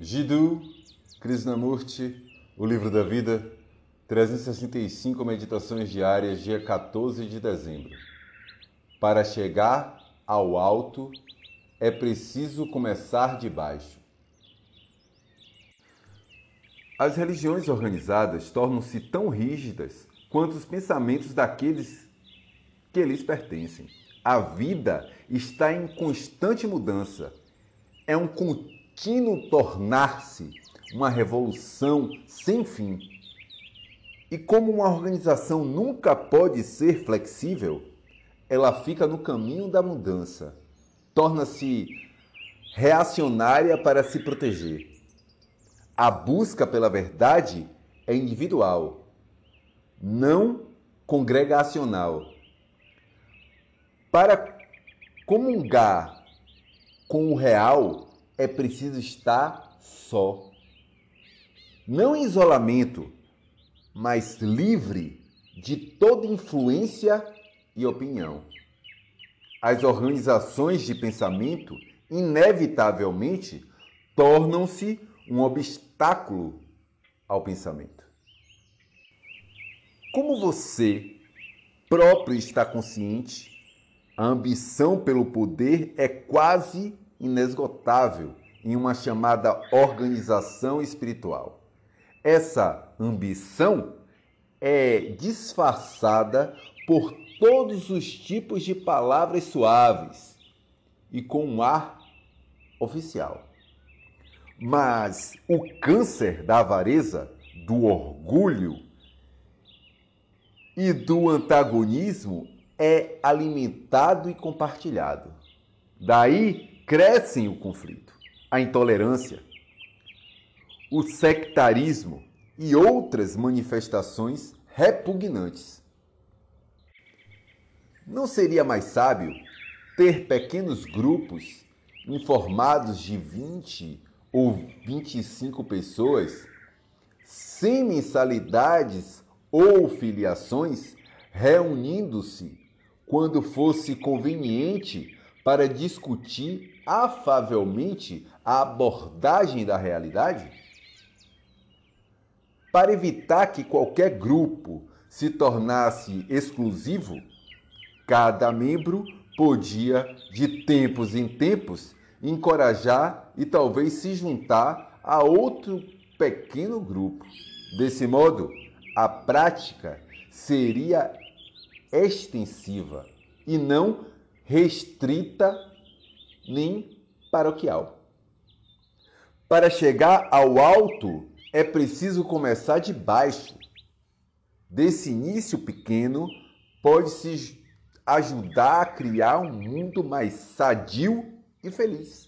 Jiddu Krishnamurti, O Livro da Vida, 365 Meditações Diárias, dia 14 de dezembro. Para chegar ao alto, é preciso começar de baixo. As religiões organizadas tornam-se tão rígidas quanto os pensamentos daqueles que lhes pertencem. A vida está em constante mudança. É um contínuo contínuo tornar-se uma revolução sem fim. E como uma organização nunca pode ser flexível, ela fica no caminho da mudança, torna-se reacionária para se proteger. A busca pela verdade é individual, não congregacional. Para comungar com o real, é preciso estar só. Não em isolamento, mas livre de toda influência e opinião. As organizações de pensamento, inevitavelmente, tornam-se um obstáculo ao pensamento. Como você próprio está consciente, a ambição pelo poder é quase inesgotável em uma chamada organização espiritual. Essa ambição é disfarçada por todos os tipos de palavras suaves e com um ar oficial. Mas o câncer da avareza, do orgulho e do antagonismo é alimentado e compartilhado. Daí crescem o conflito, a intolerância, o sectarismo e outras manifestações repugnantes. Não seria mais sábio ter pequenos grupos informados de 20 ou 25 pessoas, sem mensalidades ou filiações, reunindo-se quando fosse conveniente para discutir afavelmente a abordagem da realidade? Para evitar que qualquer grupo se tornasse exclusivo, cada membro podia, de tempos em tempos, encorajar e talvez se juntar a outro pequeno grupo. Desse modo, a prática seria extensiva e não restrita nem paroquial. Para chegar ao alto, é preciso começar de baixo. Desse início pequeno, pode-se ajudar a criar um mundo mais sadio e feliz.